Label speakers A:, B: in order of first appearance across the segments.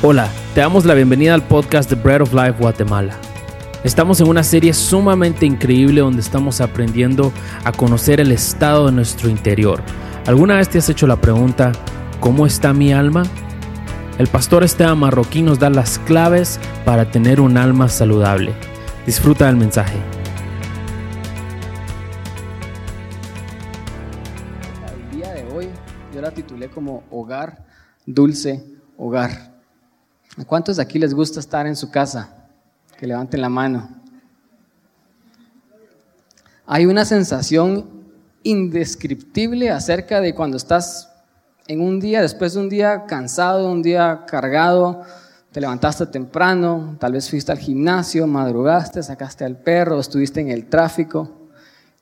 A: Hola, te damos la bienvenida al podcast de Bread of Life Guatemala. Estamos en una serie sumamente increíble donde estamos aprendiendo a conocer el estado de nuestro interior. ¿Alguna vez te has hecho la pregunta, ¿cómo está mi alma? El pastor Esteban Marroquín nos da las claves para tener un alma saludable. Disfruta del mensaje.
B: El día de hoy yo la titulé como Hogar, Dulce Hogar. ¿A cuántos de aquí les gusta estar en su casa? Que levanten la mano. Hay una sensación indescriptible acerca de cuando estás en un día, después de un día cansado, un día cargado, te levantaste temprano, tal vez fuiste al gimnasio, madrugaste, sacaste al perro, estuviste en el tráfico,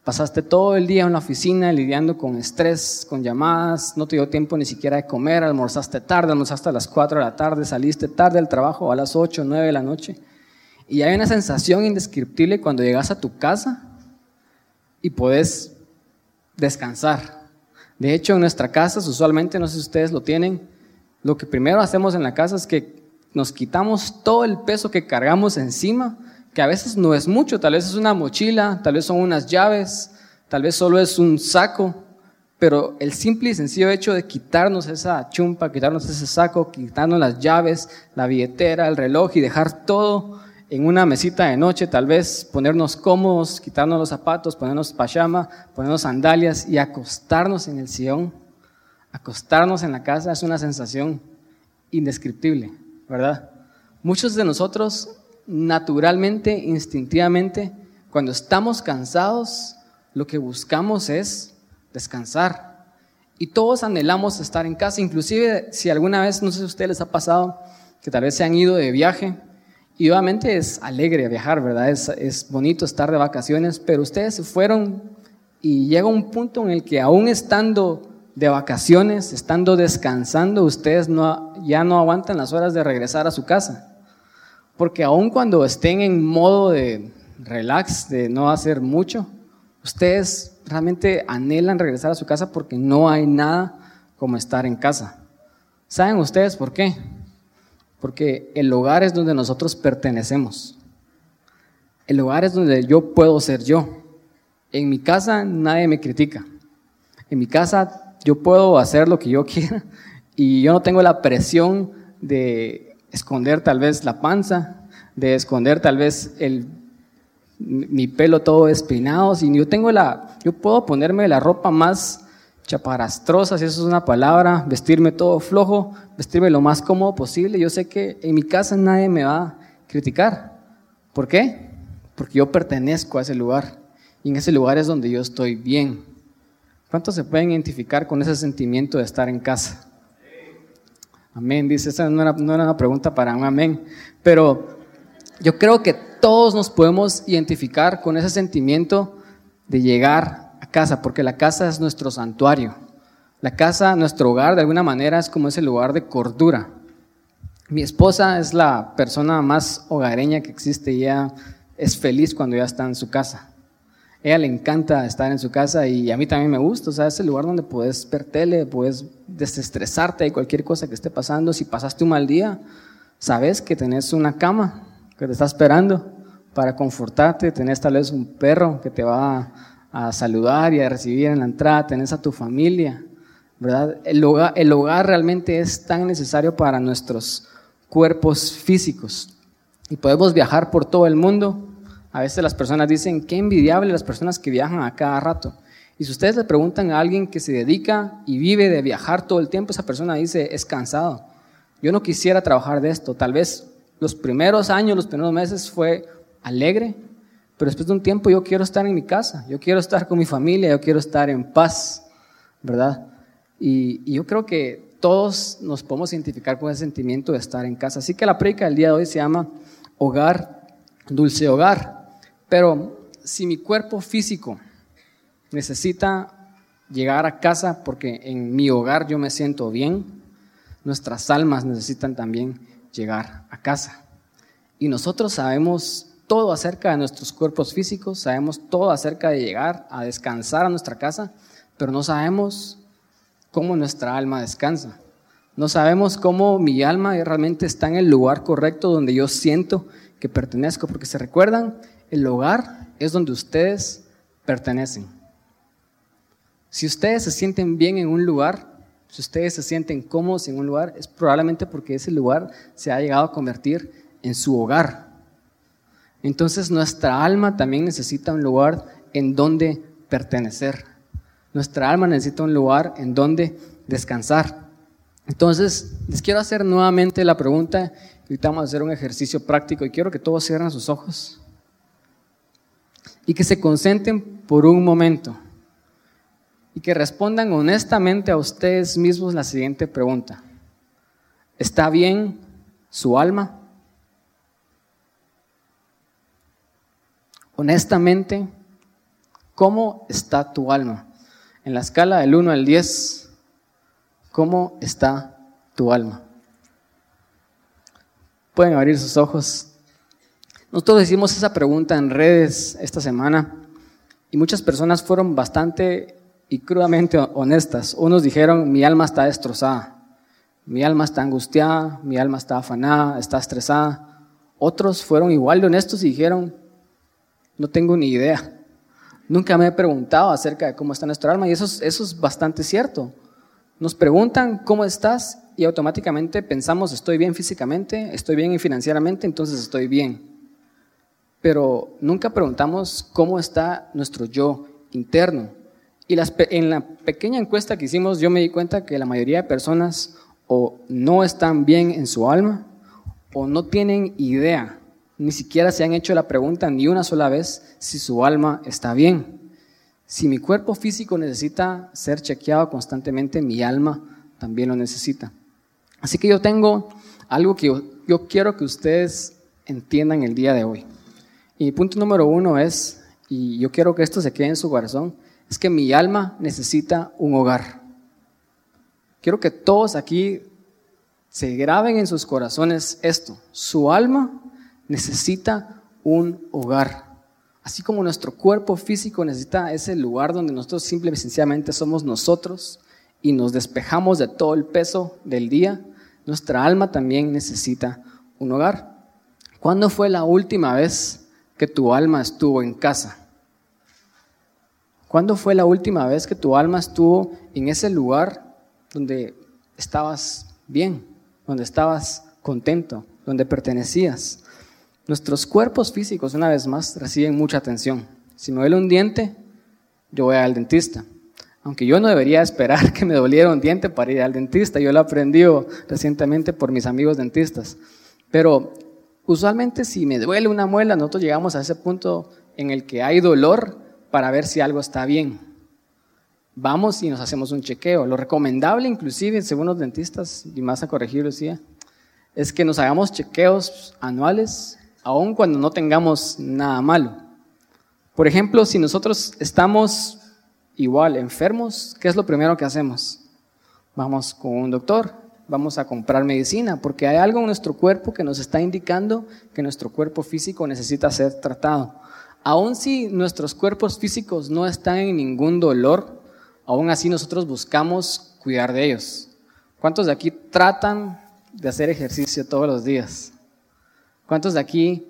B: pasaste todo el día en la oficina lidiando con estrés, con llamadas, no te dio tiempo ni siquiera de comer, almorzaste tarde, almorzaste a las 4 de la tarde, saliste tarde del trabajo a las 8, 9 de la noche. Y hay una sensación indescriptible cuando llegas a tu casa y puedes descansar. De hecho, en nuestra casa, usualmente, no sé si ustedes lo tienen, lo que primero hacemos en la casa es que nos quitamos todo el peso que cargamos encima, que a veces no es mucho, tal vez es una mochila, tal vez son unas llaves, tal vez solo es un saco, pero el simple y sencillo hecho de quitarnos esa chumpa, quitarnos ese saco, quitarnos las llaves, la billetera, el reloj y dejar todo en una mesita de noche, tal vez ponernos cómodos, quitarnos los zapatos, ponernos pachama, ponernos sandalias y acostarnos en el sillón, acostarnos en la casa es una sensación indescriptible, ¿verdad? Muchos de nosotros naturalmente, instintivamente, cuando estamos cansados, lo que buscamos es descansar. Y todos anhelamos estar en casa, inclusive si alguna vez, no sé si a ustedes les ha pasado, que tal vez se han ido de viaje y obviamente es alegre viajar, ¿verdad? Es, bonito estar de vacaciones, pero ustedes se fueron y llega un punto en el que aún estando de vacaciones, estando descansando, ustedes no, ya no aguantan las horas de regresar a su casa. Porque aún cuando estén en modo de relax, de no hacer mucho, ustedes realmente anhelan regresar a su casa porque no hay nada como estar en casa. ¿Saben ustedes por qué? Porque el hogar es donde nosotros pertenecemos. El hogar es donde yo puedo ser yo. En mi casa nadie me critica. En mi casa yo puedo hacer lo que yo quiera y yo no tengo la presión de esconder tal vez la panza, de esconder tal vez el, mi pelo todo espinado. Si yo tengo la, yo puedo ponerme la ropa más chaparastrosa, si eso es una palabra, vestirme todo flojo, vestirme lo más cómodo posible. Yo sé que en mi casa nadie me va a criticar. ¿Por qué? Porque yo pertenezco a ese lugar. Y en ese lugar es donde yo estoy bien. ¿Cuántos se pueden identificar con ese sentimiento de estar en casa? Amén, dice, esa no era, no era una pregunta para un amén, pero yo creo que todos nos podemos identificar con ese sentimiento de llegar casa, porque la casa es nuestro santuario. La casa, nuestro hogar, de alguna manera es como ese lugar de cordura. Mi esposa es la persona más hogareña que existe y ella es feliz cuando ya está en su casa. Ella le encanta estar en su casa y a mí también me gusta. O sea, es el lugar donde puedes ver tele, puedes desestresarte de cualquier cosa que esté pasando. Si pasaste un mal día, sabes que tenés una cama que te está esperando para confortarte. Tenés tal vez un perro que te va a saludar y a recibir en la entrada, tenés a tu familia, ¿verdad? El hogar realmente es tan necesario para nuestros cuerpos físicos. Y podemos viajar por todo el mundo. A veces las personas dicen, qué envidiable las personas que viajan a cada rato. Y si ustedes le preguntan a alguien que se dedica y vive de viajar todo el tiempo, esa persona dice, es cansado. Yo no quisiera trabajar de esto. Tal vez los primeros años, los primeros meses fue alegre, pero después de un tiempo yo quiero estar en mi casa, yo quiero estar con mi familia, yo quiero estar en paz, ¿verdad? Y, yo creo que todos nos podemos identificar con ese sentimiento de estar en casa. Así que la predica del día de hoy se llama Hogar, Dulce Hogar. Pero si mi cuerpo físico necesita llegar a casa porque en mi hogar yo me siento bien, nuestras almas necesitan también llegar a casa. Y nosotros sabemos todo acerca de nuestros cuerpos físicos, sabemos todo acerca de llegar a descansar a nuestra casa, pero no sabemos cómo nuestra alma descansa. No sabemos cómo mi alma realmente está en el lugar correcto donde yo siento que pertenezco, porque se recuerdan, el hogar es donde ustedes pertenecen. Si ustedes se sienten bien en un lugar, si ustedes se sienten cómodos en un lugar, es probablemente porque ese lugar se ha llegado a convertir en su hogar. Entonces nuestra alma también necesita un lugar en donde pertenecer. Nuestra alma necesita un lugar en donde descansar. Entonces, les quiero hacer nuevamente la pregunta. Ahorita vamos a hacer un ejercicio práctico y quiero que todos cierren sus ojos y que se concentren por un momento y que respondan honestamente a ustedes mismos la siguiente pregunta. ¿Está bien su alma? Honestamente, ¿cómo está tu alma? En la escala del 1 al 10, ¿Cómo está tu alma? Pueden abrir sus ojos. Nosotros hicimos esa pregunta en redes esta semana y muchas personas fueron bastante y crudamente honestas. Unos dijeron, mi alma está destrozada, mi alma está angustiada, mi alma está afanada, está estresada. Otros fueron igual de honestos y dijeron, no tengo ni idea. Nunca me he preguntado acerca de cómo está nuestra alma y eso eso es bastante cierto. Nos preguntan cómo estás y automáticamente pensamos estoy bien físicamente, estoy bien financieramente, entonces estoy bien. Pero nunca preguntamos cómo está nuestro yo interno. Y en la pequeña encuesta que hicimos yo me di cuenta que la mayoría de personas o no están bien en su alma o no tienen idea, ni siquiera se han hecho la pregunta ni una sola vez si su alma está bien. Si mi cuerpo físico necesita ser chequeado constantemente, mi alma también lo necesita. Así que yo tengo algo que yo, quiero que ustedes entiendan el día de hoy. Y punto número uno es, y yo quiero que esto se quede en su corazón, es que mi alma necesita un hogar. Quiero que todos aquí se graben en sus corazones esto. Su alma necesita un hogar. Así como nuestro cuerpo físico necesita ese lugar donde nosotros simple y sencillamente somos nosotros y nos despejamos de todo el peso del día, nuestra alma también necesita un hogar. ¿Cuándo fue la última vez que tu alma estuvo en casa? ¿Cuándo fue la última vez que tu alma estuvo en ese lugar donde estabas bien, donde estabas contento, donde pertenecías? Nuestros cuerpos físicos, una vez más, reciben mucha atención. Si me duele un diente, yo voy al dentista. Aunque yo no debería esperar que me doliera un diente para ir al dentista, yo lo he aprendido recientemente por mis amigos dentistas. Pero usualmente si me duele una muela, nosotros llegamos a ese punto en el que hay dolor para ver si algo está bien. Vamos y nos hacemos un chequeo. Lo recomendable, inclusive, según los dentistas, y más a corregir, decía, es que nos hagamos chequeos anuales aun cuando no tengamos nada malo. Por ejemplo, si nosotros estamos igual enfermos, ¿qué es lo primero que hacemos? Vamos con un doctor, vamos a comprar medicina, porque hay algo en nuestro cuerpo que nos está indicando que nuestro cuerpo físico necesita ser tratado. Aun si nuestros cuerpos físicos no están en ningún dolor, aún así nosotros buscamos cuidar de ellos. ¿Cuántos de aquí tratan de hacer ejercicio todos los días? ¿Cuántos de aquí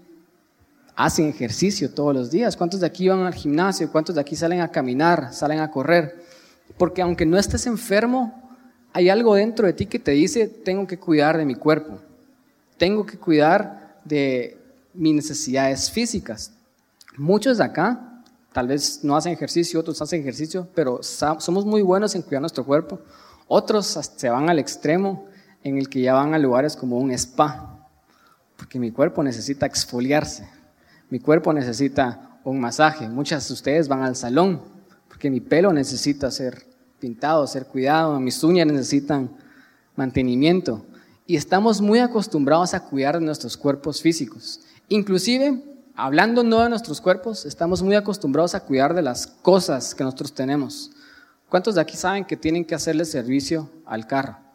B: hacen ejercicio todos los días? ¿Cuántos de aquí van al gimnasio? ¿Cuántos de aquí salen a caminar, salen a correr? Porque aunque no estés enfermo, hay algo dentro de ti que te dice, tengo que cuidar de mi cuerpo, tengo que cuidar de mis necesidades físicas. Muchos de acá tal vez no hacen ejercicio, otros hacen ejercicio, pero somos muy buenos en cuidar nuestro cuerpo. Otros se van al extremo en el que ya van a lugares como un spa, porque mi cuerpo necesita exfoliarse, mi cuerpo necesita un masaje. Muchas de ustedes van al salón porque mi pelo necesita ser pintado, ser cuidado, mis uñas necesitan mantenimiento. Y estamos muy acostumbrados a cuidar de nuestros cuerpos físicos. Inclusive, hablando no de nuestros cuerpos, estamos muy acostumbrados a cuidar de las cosas que nosotros tenemos. ¿Cuántos de aquí saben que tienen que hacerle servicio al carro?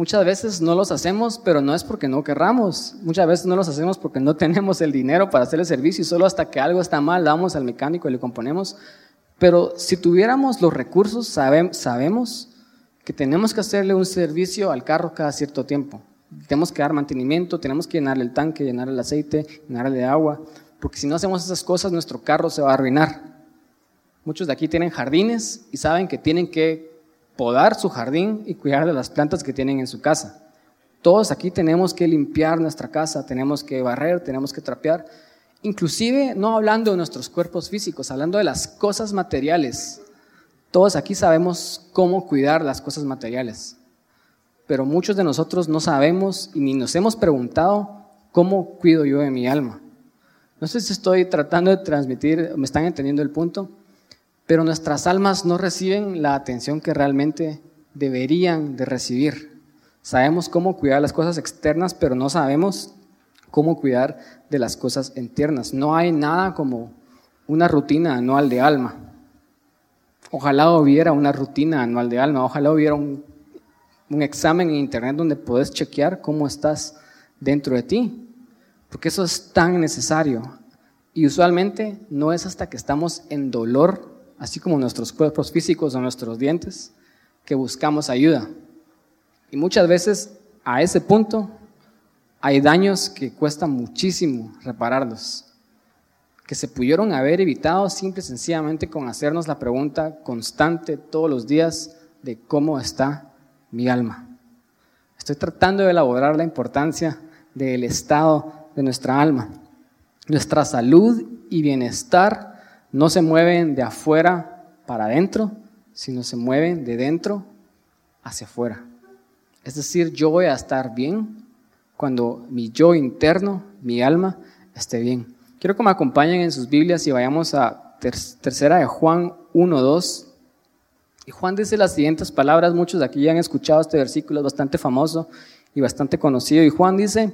B: Muchas veces no los hacemos, pero no es porque no querramos. Muchas veces no los hacemos porque no tenemos el dinero para hacer el servicio y solo hasta que algo está mal vamos al mecánico y le componemos. Pero si tuviéramos los recursos, sabemos que tenemos que hacerle un servicio al carro cada cierto tiempo. Tenemos que dar mantenimiento, tenemos que llenarle el tanque, llenarle el aceite, llenarle de agua, porque si no hacemos esas cosas, nuestro carro se va a arruinar. Muchos de aquí tienen jardines y saben que tienen que podar su jardín y cuidar de las plantas que tienen en su casa. Todos aquí tenemos que limpiar nuestra casa, tenemos que barrer, tenemos que trapear, inclusive no hablando de nuestros cuerpos físicos, hablando de las cosas materiales. Todos aquí sabemos cómo cuidar las cosas materiales, pero muchos de nosotros no sabemos y ni nos hemos preguntado cómo cuido yo de mi alma. No sé si estoy tratando de transmitir, me están entendiendo el punto, pero nuestras almas no reciben la atención que realmente deberían de recibir. Sabemos cómo cuidar las cosas externas, pero no sabemos cómo cuidar de las cosas internas. No hay nada como una rutina anual de alma. Ojalá hubiera una rutina anual de alma, ojalá hubiera un, examen en internet donde puedes chequear cómo estás dentro de ti, porque eso es tan necesario. Y usualmente no es hasta que estamos en dolor, así como nuestros cuerpos físicos o nuestros dientes, que buscamos ayuda. Y muchas veces a ese punto hay daños que cuestan muchísimo repararlos, que se pudieron haber evitado simple y sencillamente con hacernos la pregunta constante todos los días de cómo está mi alma. Estoy tratando de elaborar la importancia del estado de nuestra alma. Nuestra salud y bienestar no se mueven de afuera para adentro, sino se mueven de dentro hacia afuera. Es decir, yo voy a estar bien cuando mi yo interno, mi alma, esté bien. Quiero que me acompañen en sus Biblias y vayamos a tercera de Juan 1.2. Y Juan dice las siguientes palabras, muchos de aquí ya han escuchado este versículo, es bastante famoso y bastante conocido. Y Juan dice,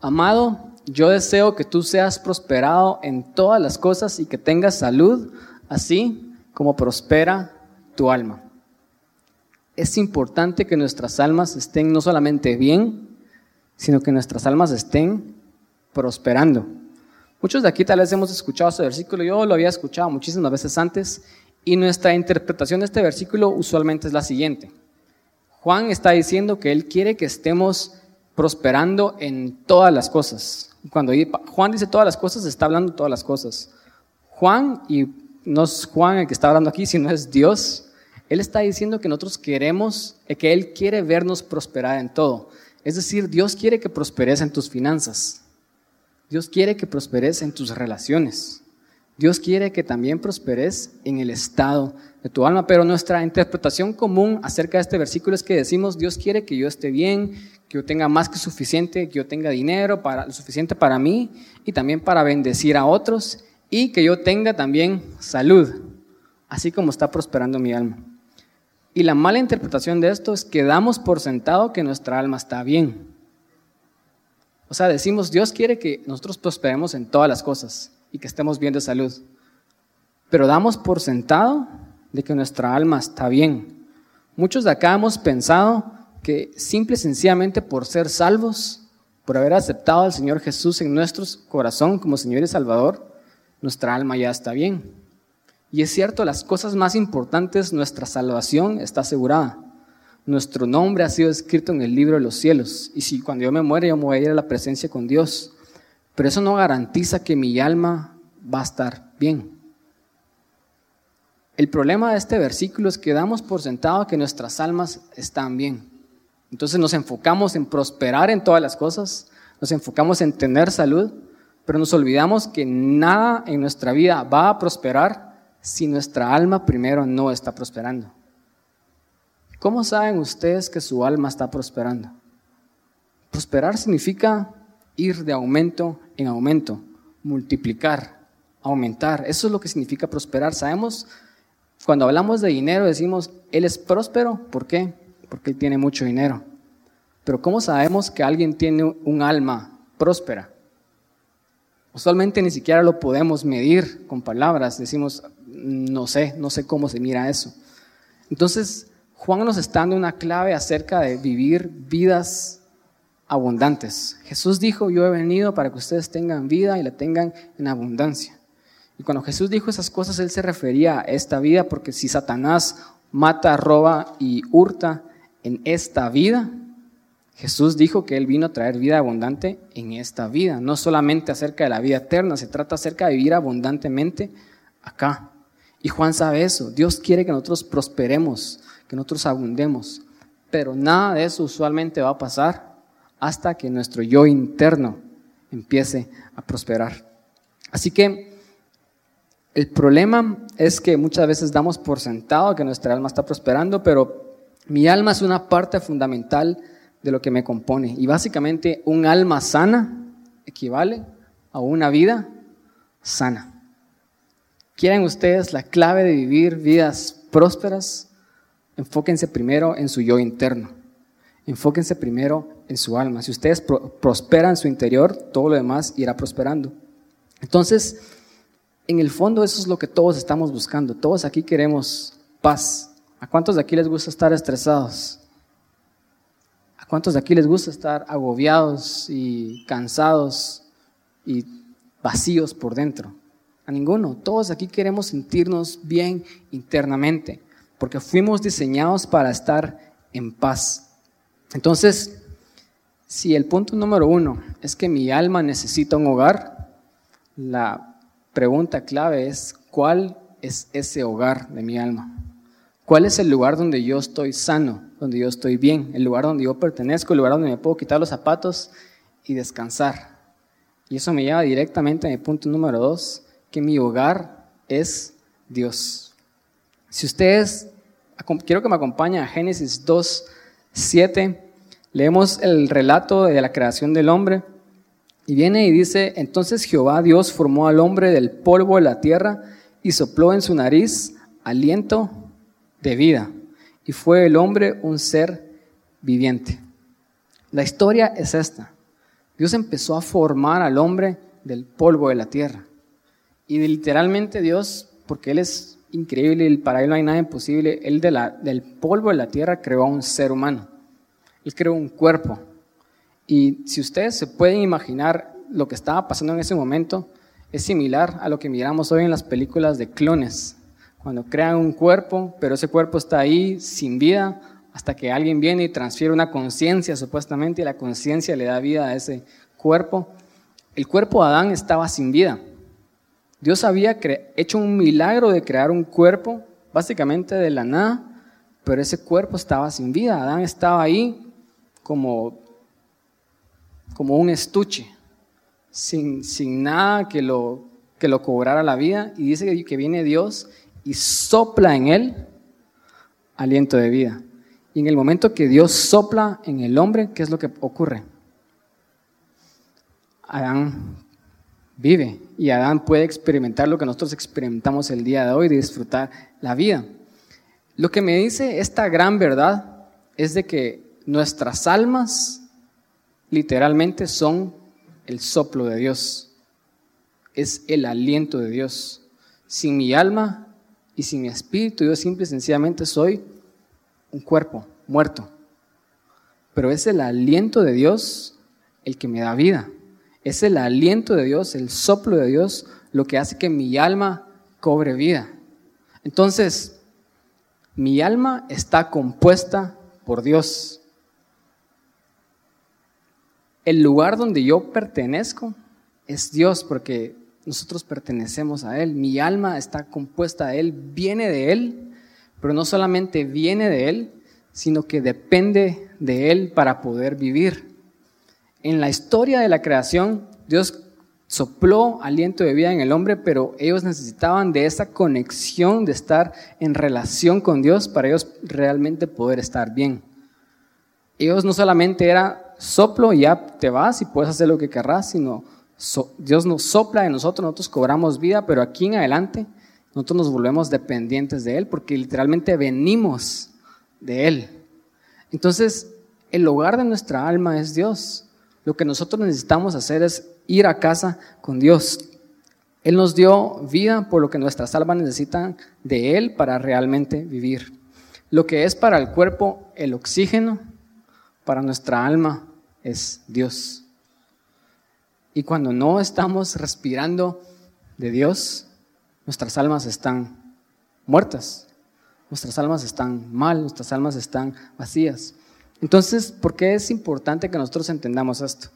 B: amado, yo deseo que tú seas prosperado en todas las cosas y que tengas salud, así como prospera tu alma es importante que nuestras almas estén no solamente bien, sino que nuestras almas estén prosperando. Muchos de aquí tal vez hemos escuchado este versículo, yo lo había escuchado muchísimas veces antes, y nuestra interpretación de este versículo usualmente es la siguiente. Juan está diciendo que él quiere que estemos prosperando en todas las cosas. Cuando Juan dice todas las cosas, está hablando todas las cosas. Juan, y no es Juan el que está hablando aquí, sino es Dios, él está diciendo que nosotros queremos, eh, que Él quiere vernos prosperar en todo. Es decir, Dios quiere que prosperes en tus finanzas. Dios quiere que prosperes en tus relaciones. Dios quiere que también prosperes en el estado de tu alma. Pero nuestra interpretación común acerca de este versículo es que decimos, Dios quiere que yo esté bien, que yo tenga más que suficiente, que yo tenga dinero para, lo suficiente para mí y también para bendecir a otros y que yo tenga también salud, así como está prosperando mi alma. Y la mala interpretación de esto es que damos por sentado que nuestra alma está bien. O sea, decimos, Dios quiere que nosotros prosperemos en todas las cosas y que estemos bien de salud. Pero damos por sentado de que nuestra alma está bien. Muchos de acá hemos pensado que simple y sencillamente por ser salvos, por haber aceptado al Señor Jesús en nuestro corazón como Señor y Salvador, nuestra alma ya está bien. Y es cierto, las cosas más importantes, nuestra salvación está asegurada. Nuestro nombre ha sido escrito en el libro de los cielos. Y si cuando yo me muere, yo me voy a ir a la presencia con Dios. Pero eso no garantiza que mi alma va a estar bien. El problema de este versículo es que damos por sentado que nuestras almas están bien. Entonces nos enfocamos en prosperar en todas las cosas, nos enfocamos en tener salud, pero nos olvidamos que nada en nuestra vida va a prosperar si nuestra alma primero no está prosperando? ¿Cómo saben ustedes que su alma está prosperando? Prosperar significa ir de aumento en aumento, multiplicar, aumentar. Eso es lo que significa prosperar. Sabemos, cuando hablamos de dinero decimos, Él es próspero. ¿Por qué? Porque Él tiene mucho dinero. Pero ¿cómo sabemos que alguien tiene un alma próspera? Usualmente ni siquiera lo podemos medir con palabras. Decimos, no sé, no sé cómo se mira eso. Entonces, Juan nos está dando una clave acerca de vivir vidas abundantes. Jesús dijo, yo he venido para que ustedes tengan vida y la tengan en abundancia. Y cuando Jesús dijo esas cosas, Él se refería a esta vida, porque si Satanás mata, roba y hurta en esta vida, Jesús dijo que Él vino a traer vida abundante en esta vida, no solamente acerca de la vida eterna, se trata acerca de vivir abundantemente acá. Y Juan sabe eso, Dios quiere que nosotros prosperemos, que nosotros abundemos, pero nada de eso usualmente va a pasar hasta que nuestro yo interno empiece a prosperar. Así que el problema es que muchas veces damos por sentado que nuestra alma está prosperando, pero mi alma es una parte fundamental de lo que me compone. Y básicamente un alma sana equivale a una vida sana. ¿Quieren ustedes la clave de vivir vidas prósperas? Enfóquense primero en su yo interno. Enfóquense primero en su alma. Si ustedes prosperan su interior, todo lo demás irá prosperando. Entonces, en el fondo eso es lo que todos estamos buscando. Todos aquí queremos paz. ¿A cuántos de aquí les gusta estar estresados? ¿Cuántos de aquí les gusta estar agobiados y cansados y vacíos por dentro? A ninguno. Todos aquí queremos sentirnos bien internamente, porque fuimos diseñados para estar en paz. Entonces, si el punto número uno es que mi alma necesita un hogar, la pregunta clave es, ¿cuál es ese hogar de mi alma? ¿Cuál es el lugar donde yo estoy sano, donde yo estoy bien, el lugar donde yo pertenezco, el lugar donde me puedo quitar los zapatos y descansar? Y eso me lleva directamente a mi punto número dos, que mi hogar es Dios. Si ustedes, quiero que me acompañen a Génesis 2, 7, leemos el relato de la creación del hombre y viene y dice, entonces Jehová Dios formó al hombre del polvo de la tierra y sopló en su nariz aliento de vida y fue el hombre un ser viviente. La historia es esta. Dios empezó a formar al hombre del polvo de la tierra. Y literalmente Dios, porque Él es increíble y para Él no hay nada imposible, Él del polvo de la tierra creó a un ser humano. Él creó un cuerpo. Y si ustedes se pueden imaginar lo que estaba pasando en ese momento, es similar a lo que miramos hoy en las películas de clones. Cuando crean un cuerpo, pero ese cuerpo está ahí sin vida hasta que alguien viene y transfiere una conciencia supuestamente y la conciencia le da vida a ese cuerpo. El cuerpo de Adán estaba sin vida. Dios había hecho un milagro de crear un cuerpo básicamente de la nada, pero ese cuerpo estaba sin vida. Adán estaba ahí como, como un estuche, sin, sin nada que lo, que lo cobrara la vida. Y dice que viene Dios y sopla en él aliento de vida. Y en el momento que Dios sopla en el hombre, ¿qué es lo que ocurre? Adán vive y Adán puede experimentar lo que nosotros experimentamos el día de hoy, de disfrutar la vida. Lo que me dice esta gran verdad es de que nuestras almas literalmente son el soplo de Dios, es el aliento de Dios. Sin mi alma y sin mi espíritu, yo simple y sencillamente soy un cuerpo muerto. Pero es el aliento de Dios el que me da vida. Es el aliento de Dios, el soplo de Dios, lo que hace que mi alma cobre vida. Entonces, mi alma está compuesta por Dios. El lugar donde yo pertenezco es Dios, porque nosotros pertenecemos a Él. Mi alma está compuesta de Él, viene de Él, pero no solamente viene de Él, sino que depende de Él para poder vivir. En la historia de la creación, Dios sopló aliento de vida en el hombre, pero ellos necesitaban de esa conexión, de estar en relación con Dios para ellos realmente poder estar bien. Ellos no solamente era soplo y ya te vas y puedes hacer lo que querrás, sino Dios nos sopla en nosotros, nosotros cobramos vida, pero aquí en adelante nosotros nos volvemos dependientes de Él porque literalmente venimos de Él. Entonces, el hogar de nuestra alma es Dios. Lo que nosotros necesitamos hacer es ir a casa con Dios. Él nos dio vida por lo que nuestras almas necesitan de Él para realmente vivir. Lo que es para el cuerpo el oxígeno, para nuestra alma es Dios. Y cuando no estamos respirando de Dios, nuestras almas están muertas, nuestras almas están mal, nuestras almas están vacías. Entonces, ¿por qué es importante que nosotros entendamos esto?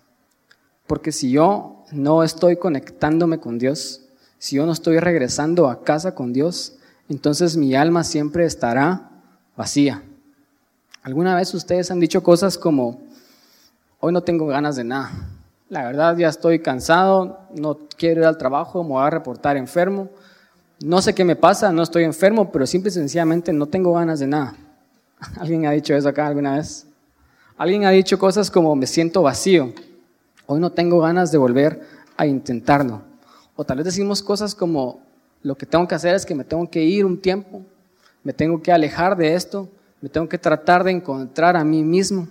B: Porque si yo no estoy conectándome con Dios, si yo no estoy regresando a casa con Dios, entonces mi alma siempre estará vacía. ¿Alguna vez ustedes han dicho cosas como, hoy no tengo ganas de nada? La verdad ya estoy cansado, no quiero ir al trabajo, me voy a reportar enfermo. No sé qué me pasa, no estoy enfermo, pero simple y sencillamente no tengo ganas de nada. ¿Alguien ha dicho eso acá alguna vez? ¿Alguien ha dicho cosas como me siento vacío? Hoy no tengo ganas de volver a intentarlo. O tal vez decimos cosas como lo que tengo que hacer es que me tengo que ir un tiempo, me tengo que alejar de esto, me tengo que tratar de encontrar a mí mismo.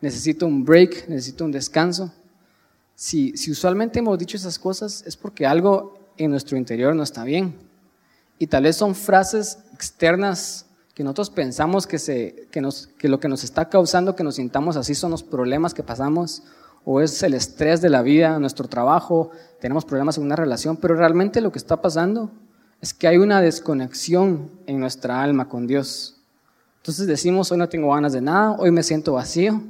B: Necesito un break, necesito un descanso. Si, usualmente hemos dicho esas cosas es porque algo en nuestro interior no está bien. Y tal vez son frases externas que nosotros pensamos que, se, que, nos, que lo que nos está causando que nos sintamos así son los problemas que pasamos o es el estrés de la vida, nuestro trabajo, tenemos problemas en una relación, pero realmente lo que está pasando es que hay una desconexión en nuestra alma con Dios. Entonces decimos, hoy no tengo ganas de nada, hoy me siento vacío,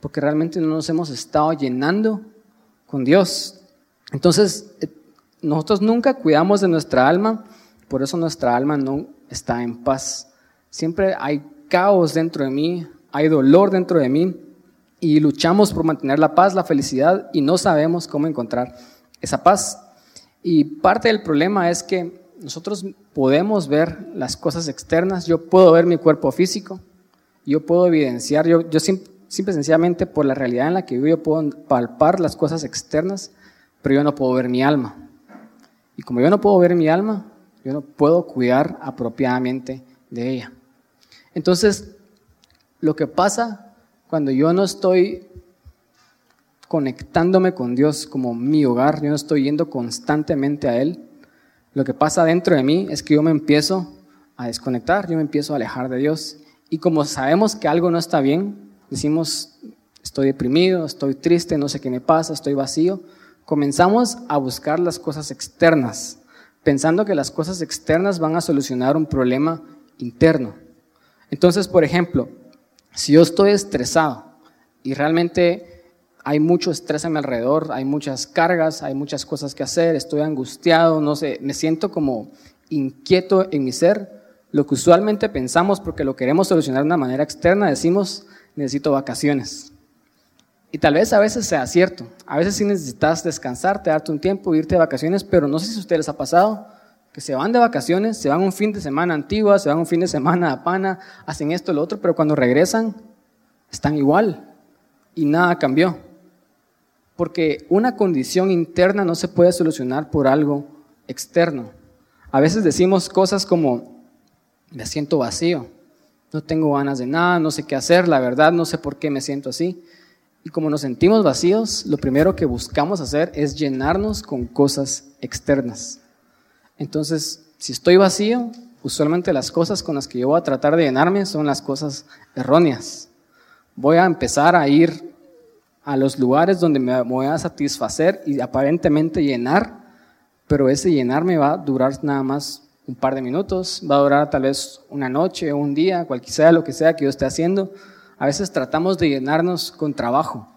B: porque realmente no nos hemos estado llenando con Dios. Entonces, eh, nosotros nunca cuidamos de nuestra alma, por eso nuestra alma no está en paz. Siempre hay caos dentro de mí, hay dolor dentro de mí y luchamos por mantener la paz, la felicidad y no sabemos cómo encontrar esa paz. Y parte del problema es que nosotros podemos ver las cosas externas, yo puedo ver mi cuerpo físico, yo puedo evidenciar, yo, yo simple, sencillamente por la realidad en la que vivo, yo puedo palpar las cosas externas, pero yo no puedo ver mi alma. Y como yo no puedo ver mi alma, yo no puedo cuidar apropiadamente de ella. Entonces, lo que pasa cuando yo no estoy conectándome con Dios como mi hogar, yo no estoy yendo constantemente a Él, lo que pasa dentro de mí es que yo me empiezo a desconectar, yo me empiezo a alejar de Dios. Y como sabemos que algo no está bien, decimos, estoy deprimido, estoy triste, no sé qué me pasa, estoy vacío, comenzamos a buscar las cosas externas, pensando que las cosas externas van a solucionar un problema interno. Entonces, por ejemplo, si yo estoy estresado y realmente hay mucho estrés a mi alrededor, hay muchas cargas, hay muchas cosas que hacer, estoy angustiado, no sé, me siento como inquieto en mi ser. Lo que usualmente pensamos, porque lo queremos solucionar de una manera externa, decimos, necesito vacaciones. Y tal vez a veces sea cierto, a veces sí necesitas descansarte, darte un tiempo, irte de vacaciones, pero no sé si a ustedes les ha pasado que se van de vacaciones, se van un fin de semana antigua, se van un fin de semana a Pana, hacen esto, lo otro, pero cuando regresan están igual y nada cambió porque una condición interna no se puede solucionar por algo externo. A veces decimos cosas como, me siento vacío, no tengo ganas de nada, no sé qué hacer, la verdad no sé por qué me siento así. Y como nos sentimos vacíos, lo primero que buscamos hacer es llenarnos con cosas externas. Entonces, si estoy vacío, usualmente las cosas con las que yo voy a tratar de llenarme son las cosas erróneas. Voy a empezar a ir a los lugares donde me voy a satisfacer y aparentemente llenar, pero ese llenar me va a durar nada más un par de minutos, va a durar tal vez una noche un día, cualquiera lo que sea que yo esté haciendo. A veces tratamos de llenarnos con trabajo,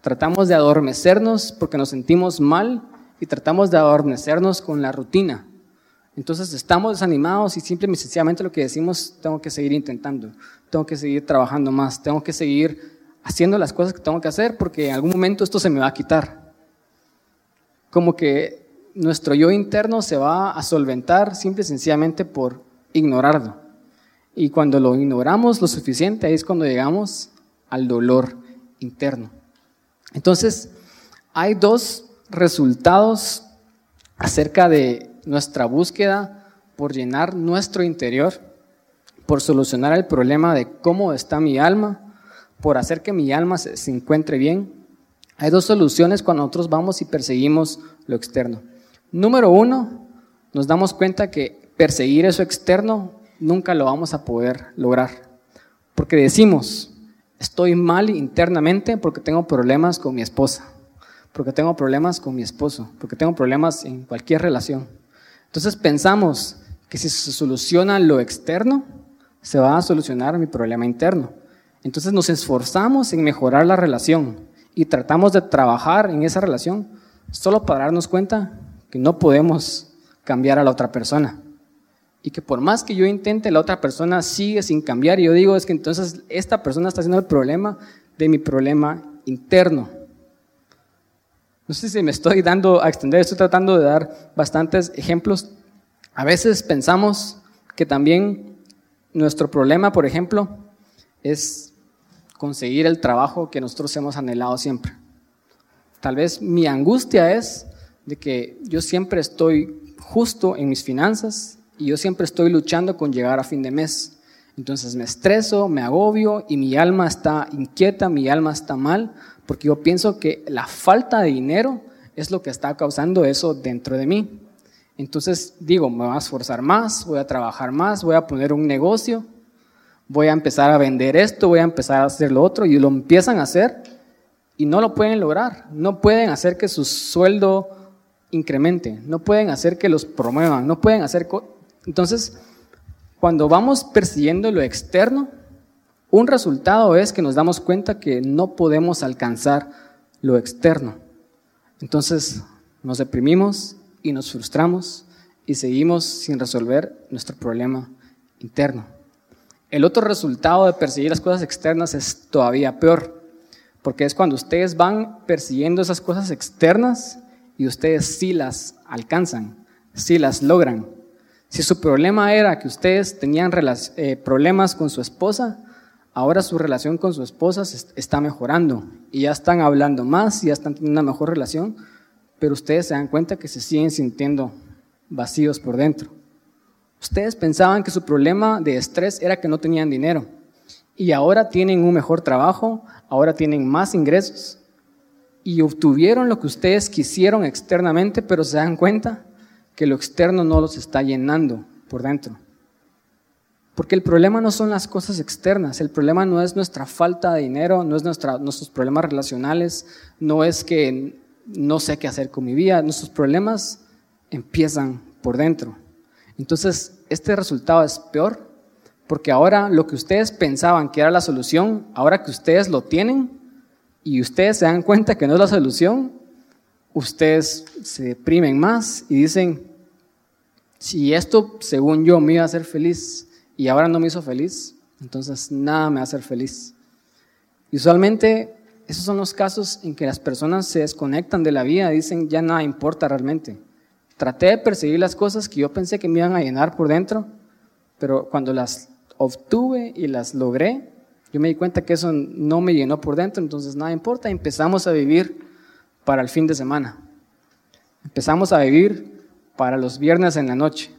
B: tratamos de adormecernos porque nos sentimos mal y tratamos de adormecernos con la rutina. Entonces estamos desanimados y simple y sencillamente lo que decimos, tengo que seguir intentando, tengo que seguir trabajando más, tengo que seguir haciendo las cosas que tengo que hacer porque en algún momento esto se me va a quitar. Como que nuestro yo interno se va a solventar simple y sencillamente por ignorarlo. Y cuando lo ignoramos lo suficiente, ahí es cuando llegamos al dolor interno. Entonces, hay dos resultados acerca de nuestra búsqueda por llenar nuestro interior, por solucionar el problema de cómo está mi alma por hacer que mi alma se, encuentre bien. Hay dos soluciones cuando nosotros vamos y perseguimos lo externo. Número uno, nos damos cuenta que perseguir eso externo nunca lo vamos a poder lograr. Porque decimos, estoy mal internamente porque tengo problemas con mi esposa, porque tengo problemas con mi esposo, porque tengo problemas en cualquier relación. Entonces pensamos que si se soluciona lo externo, se va a solucionar mi problema interno. Entonces nos esforzamos en mejorar la relación y tratamos de trabajar en esa relación solo para darnos cuenta que no podemos cambiar a la otra persona. Y que por más que yo intente, la otra persona sigue sin cambiar. Y yo digo, es que entonces esta persona está haciendo el problema de mi problema interno. No sé si me estoy dando a extender, estoy tratando de dar bastantes ejemplos. A veces pensamos que también nuestro problema, por ejemplo, es conseguir el trabajo que nosotros hemos anhelado siempre. Tal vez mi angustia es de que yo siempre estoy justo en mis finanzas y yo siempre estoy luchando con llegar a fin de mes. Entonces me estreso, me agobio y mi alma está inquieta, mi alma está mal, porque yo pienso que la falta de dinero es lo que está causando eso dentro de mí. Entonces digo, me voy a esforzar más, voy a trabajar más, voy a poner un negocio, voy a empezar a vender esto, voy a empezar a hacer lo otro, y lo empiezan a hacer y no lo pueden lograr. No pueden hacer que su sueldo incremente, no pueden hacer que los promuevan, no pueden hacer... Entonces, cuando vamos persiguiendo lo externo, un resultado es que nos damos cuenta que no podemos alcanzar lo externo. Entonces nos deprimimos y nos frustramos y seguimos sin resolver nuestro problema interno. El otro resultado de perseguir las cosas externas es todavía peor, porque es cuando ustedes van persiguiendo esas cosas externas y ustedes sí las alcanzan, sí las logran. Si su problema era que ustedes tenían eh, problemas con su esposa, ahora su relación con su esposa está mejorando y ya están hablando más ya están teniendo una mejor relación, pero ustedes se dan cuenta que se siguen sintiendo vacíos por dentro. Ustedes pensaban que su problema de estrés era que no tenían dinero y ahora tienen un mejor trabajo, ahora tienen más ingresos y obtuvieron lo que ustedes quisieron externamente, pero se dan cuenta que lo externo no los está llenando por dentro. Porque el problema no son las cosas externas, el problema no es nuestra falta de dinero, no es nuestra, nuestros problemas relacionales, no es que no sé qué hacer con mi vida, nuestros problemas empiezan por dentro. Entonces, este resultado es peor porque ahora lo que ustedes pensaban que era la solución, ahora que ustedes lo tienen y ustedes se dan cuenta que no es la solución, ustedes se deprimen más y dicen, si esto según yo me iba a hacer feliz y ahora no me hizo feliz, entonces nada me va a hacer feliz. usualmente esos son los casos en que las personas se desconectan de la vida dicen, ya nada importa realmente. Traté de perseguir las cosas que yo pensé que me iban a llenar por dentro, pero cuando las obtuve y las logré, yo me di cuenta que eso no me llenó por dentro, entonces nada importa, empezamos a vivir para el fin de semana. Empezamos a vivir para los viernes en la noche.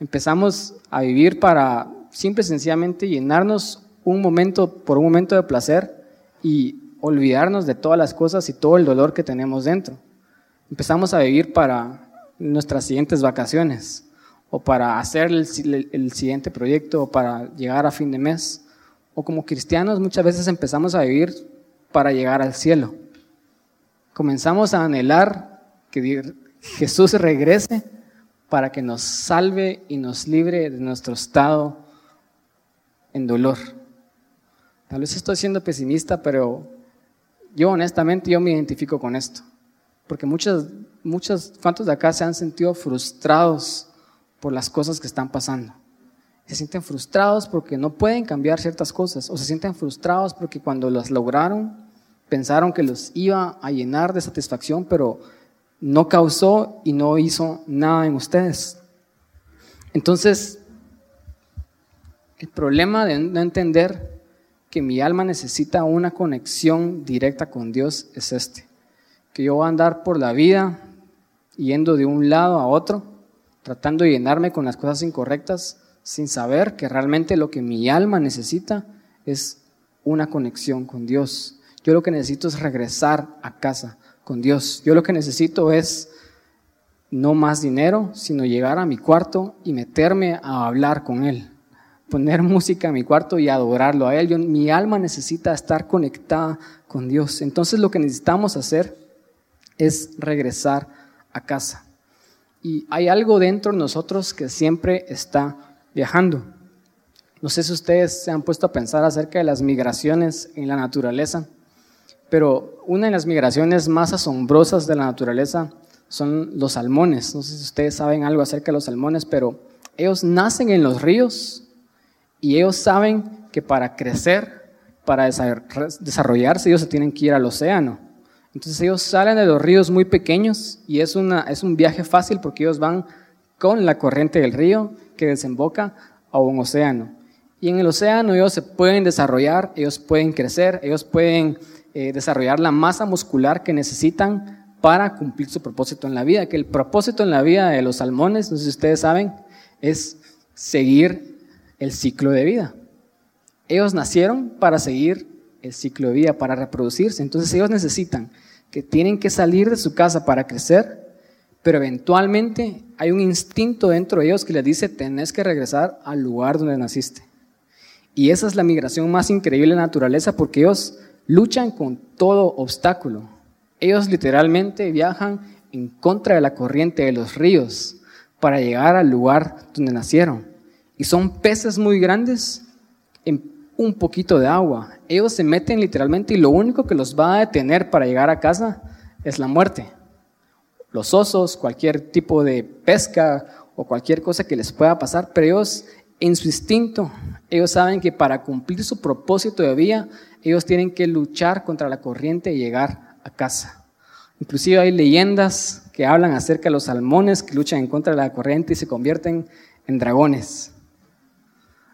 B: Empezamos a vivir para simple y sencillamente llenarnos un momento por un momento de placer y olvidarnos de todas las cosas y todo el dolor que tenemos dentro. Empezamos a vivir para nuestras siguientes vacaciones o para hacer el, el, siguiente proyecto o para llegar a fin de mes. O como cristianos muchas veces empezamos a vivir para llegar al cielo comenzamos a anhelar que Jesús regrese para que nos salve y nos libre de nuestro estado en dolor. Tal vez estoy siendo pesimista, pero yo honestamente yo me identifico con esto. Porque muchas, muchas, ¿cuántos de acá se han sentido frustrados por las cosas que están pasando? Se sienten frustrados porque no pueden cambiar ciertas cosas o se sienten frustrados porque cuando las lograron pensaron que los iba a llenar de satisfacción, pero no causó y no hizo nada en ustedes. Entonces, el problema de no entender que mi alma necesita una conexión directa con Dios es este, que yo voy a andar por la vida yendo de un lado a otro, tratando de llenarme con las cosas incorrectas, sin saber que realmente lo que mi alma necesita es una conexión con Dios. Yo lo que necesito es regresar a casa con Dios. Yo lo que necesito es no más dinero, sino llegar a mi cuarto y meterme a hablar con Él. Poner música en mi cuarto y adorarlo a Él. mi alma necesita estar conectada con Dios. Entonces lo que necesitamos hacer es regresar a casa. y hay algo dentro de nosotros que siempre está viajando. No sé si ustedes se han puesto a pensar acerca de las migraciones en la naturaleza, pero una de las migraciones más asombrosas de la naturaleza son los salmones. No sé si ustedes saben algo acerca de los salmones, pero ellos nacen en los ríos y ellos saben que para crecer, para desarrollarse, ellos se tienen que ir al océano. Entonces ellos salen de los ríos muy pequeños y es, una, es un viaje fácil porque ellos van con la corriente del río que desemboca a un océano. Y en el océano ellos se pueden desarrollar, ellos pueden crecer, ellos pueden eh, desarrollar la masa muscular que necesitan para cumplir su propósito en la vida. Que el propósito en la vida de los salmones, no sé si ustedes saben, es seguir el ciclo de vida. Ellos nacieron para seguir el ciclo de vida, para reproducirse. Entonces ellos necesitan que tienen que salir de su casa para crecer, pero eventualmente hay un instinto dentro de ellos que les dice, tenés que regresar al lugar donde naciste. Y esa es la migración más increíble de la naturaleza porque ellos luchan con todo obstáculo. Ellos literalmente viajan en contra de la corriente de los ríos para llegar al lugar donde nacieron. Y son peces muy grandes en un poquito de agua. Ellos se meten literalmente y lo único que los va a detener para llegar a casa es la muerte. Los osos, cualquier tipo de pesca o cualquier cosa que les pueda pasar, pero ellos en su instinto, ellos saben que para cumplir su propósito de vida, ellos tienen que luchar contra la corriente y llegar a casa. Inclusive hay leyendas que hablan acerca de los salmones que luchan en contra de la corriente y se convierten en dragones.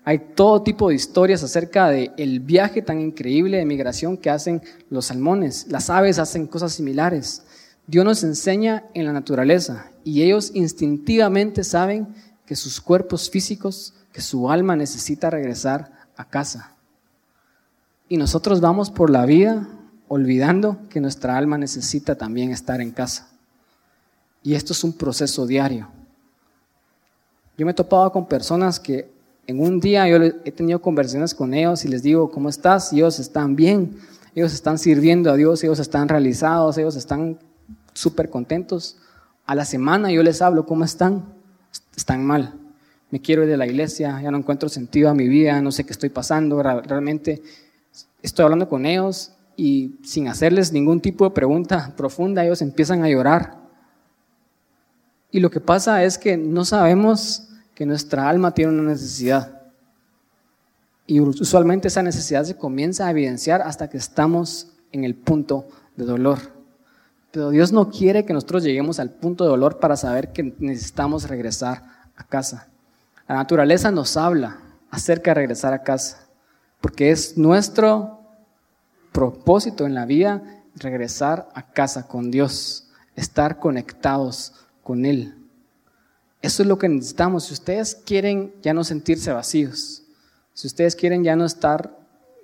B: Hay todo tipo de historias acerca del el viaje tan increíble de migración que hacen los salmones. Las aves hacen cosas similares. Dios nos enseña en la naturaleza y ellos instintivamente saben que sus cuerpos físicos que su alma necesita regresar a casa. Y nosotros vamos por la vida olvidando que nuestra alma necesita también estar en casa. Y esto es un proceso diario. Yo me he topado con personas que en un día yo he tenido conversaciones con ellos y les digo, ¿cómo estás? Y ellos están bien, ellos están sirviendo a Dios, ellos están realizados, ellos están súper contentos. A la semana yo les hablo, ¿cómo están? Están mal me quiero ir de la iglesia, ya no encuentro sentido a mi vida, no sé qué estoy pasando, realmente estoy hablando con ellos y sin hacerles ningún tipo de pregunta profunda, ellos empiezan a llorar. Y lo que pasa es que no sabemos que nuestra alma tiene una necesidad. Y usualmente esa necesidad se comienza a evidenciar hasta que estamos en el punto de dolor. Pero Dios no quiere que nosotros lleguemos al punto de dolor para saber que necesitamos regresar a casa. La naturaleza nos habla acerca de regresar a casa, porque es nuestro propósito en la vida regresar a casa con Dios, estar conectados con Él. Eso es lo que necesitamos. Si ustedes quieren ya no sentirse vacíos, si ustedes quieren ya no estar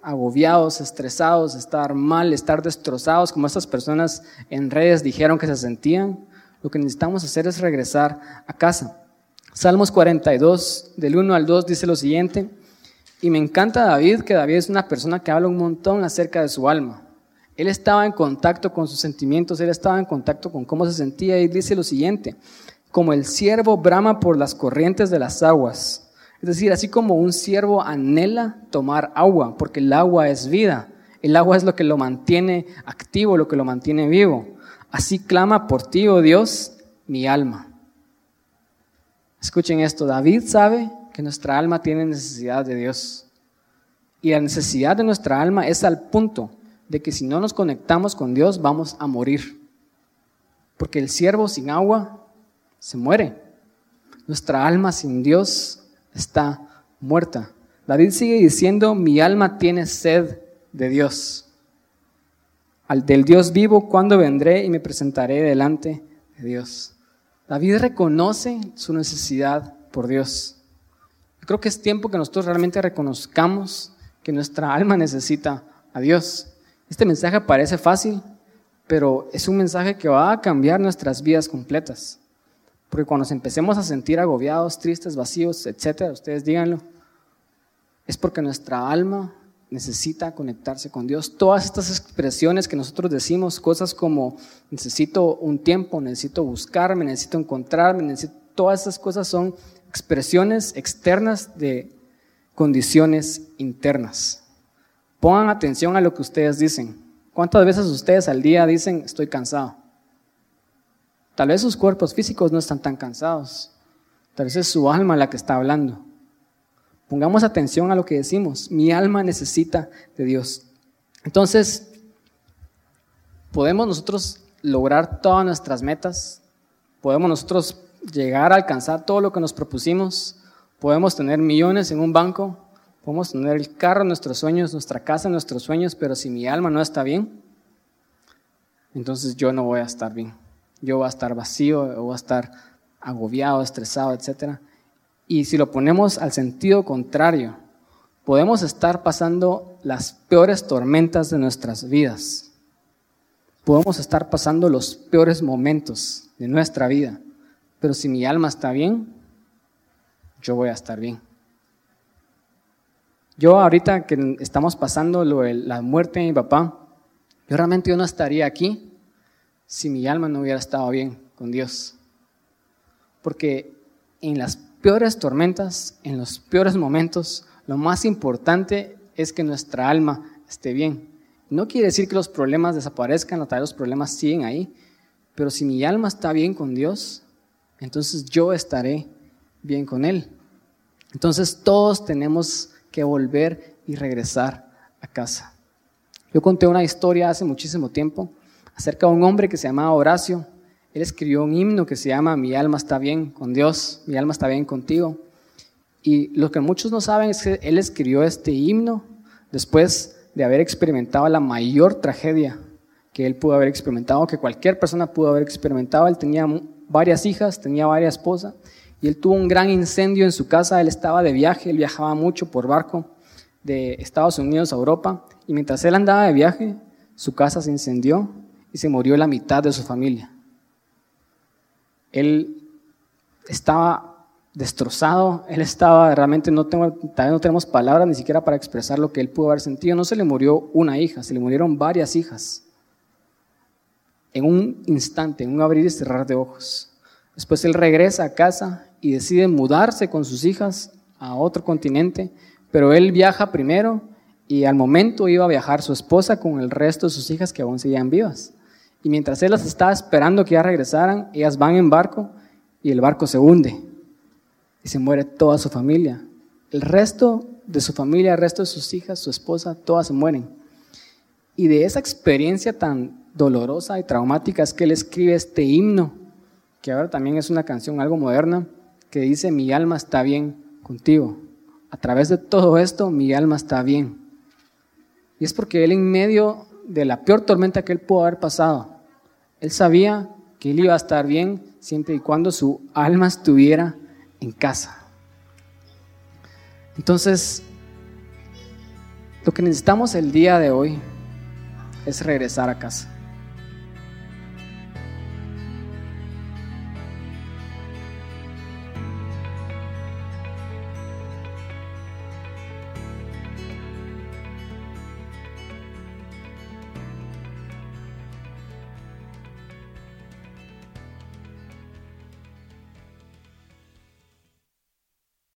B: agobiados, estresados, estar mal, estar destrozados, como estas personas en redes dijeron que se sentían, lo que necesitamos hacer es regresar a casa. Salmos 42, del 1 al 2, dice lo siguiente, y me encanta David, que David es una persona que habla un montón acerca de su alma. Él estaba en contacto con sus sentimientos, él estaba en contacto con cómo se sentía y dice lo siguiente, como el siervo brama por las corrientes de las aguas. Es decir, así como un siervo anhela tomar agua, porque el agua es vida, el agua es lo que lo mantiene activo, lo que lo mantiene vivo. Así clama por ti, oh Dios, mi alma. Escuchen esto, David sabe que nuestra alma tiene necesidad de Dios. Y la necesidad de nuestra alma es al punto de que si no nos conectamos con Dios vamos a morir. Porque el siervo sin agua se muere. Nuestra alma sin Dios está muerta. David sigue diciendo, mi alma tiene sed de Dios. Al del Dios vivo, cuando vendré y me presentaré delante de Dios? David reconoce su necesidad por Dios. Creo que es tiempo que nosotros realmente reconozcamos que nuestra alma necesita a Dios. Este mensaje parece fácil, pero es un mensaje que va a cambiar nuestras vidas completas. Porque cuando nos empecemos a sentir agobiados, tristes, vacíos, etcétera, ustedes díganlo, es porque nuestra alma necesita conectarse con Dios. Todas estas expresiones que nosotros decimos, cosas como necesito un tiempo, necesito buscarme, necesito encontrarme, necesito, todas estas cosas son expresiones externas de condiciones internas. Pongan atención a lo que ustedes dicen. ¿Cuántas veces ustedes al día dicen estoy cansado? Tal vez sus cuerpos físicos no están tan cansados. Tal vez es su alma la que está hablando. Pongamos atención a lo que decimos. Mi alma necesita de Dios. Entonces, podemos nosotros lograr todas nuestras metas. Podemos nosotros llegar a alcanzar todo lo que nos propusimos. Podemos tener millones en un banco. Podemos tener el carro, nuestros sueños, nuestra casa, nuestros sueños. Pero si mi alma no está bien, entonces yo no voy a estar bien. Yo voy a estar vacío, voy a estar agobiado, estresado, etc. Y si lo ponemos al sentido contrario, podemos estar pasando las peores tormentas de nuestras vidas. Podemos estar pasando los peores momentos de nuestra vida. Pero si mi alma está bien, yo voy a estar bien. Yo ahorita que estamos pasando lo la muerte de mi papá, yo realmente yo no estaría aquí si mi alma no hubiera estado bien con Dios. Porque en las peores tormentas, en los peores momentos, lo más importante es que nuestra alma esté bien. No quiere decir que los problemas desaparezcan, vez los problemas siguen ahí, pero si mi alma está bien con Dios, entonces yo estaré bien con Él. Entonces todos tenemos que volver y regresar a casa. Yo conté una historia hace muchísimo tiempo acerca de un hombre que se llamaba Horacio. Él escribió un himno que se llama Mi alma está bien con Dios, mi alma está bien contigo. Y lo que muchos no saben es que él escribió este himno después de haber experimentado la mayor tragedia que él pudo haber experimentado, que cualquier persona pudo haber experimentado. Él tenía varias hijas, tenía varias esposas, y él tuvo un gran incendio en su casa. Él estaba de viaje, él viajaba mucho por barco de Estados Unidos a Europa, y mientras él andaba de viaje, su casa se incendió y se murió la mitad de su familia. Él estaba destrozado, él estaba, realmente no, tengo, no tenemos palabras ni siquiera para expresar lo que él pudo haber sentido. No se le murió una hija, se le murieron varias hijas. En un instante, en un abrir y cerrar de ojos. Después él regresa a casa y decide mudarse con sus hijas a otro continente, pero él viaja primero y al momento iba a viajar su esposa con el resto de sus hijas que aún seguían vivas. Y mientras él las estaba esperando que ya regresaran, ellas van en barco y el barco se hunde. Y se muere toda su familia. El resto de su familia, el resto de sus hijas, su esposa, todas se mueren. Y de esa experiencia tan dolorosa y traumática es que él escribe este himno, que ahora también es una canción algo moderna, que dice, mi alma está bien contigo. A través de todo esto, mi alma está bien. Y es porque él en medio de la peor tormenta que él pudo haber pasado, él sabía que él iba a estar bien siempre y cuando su alma estuviera en casa. Entonces, lo que necesitamos el día de hoy es regresar a casa.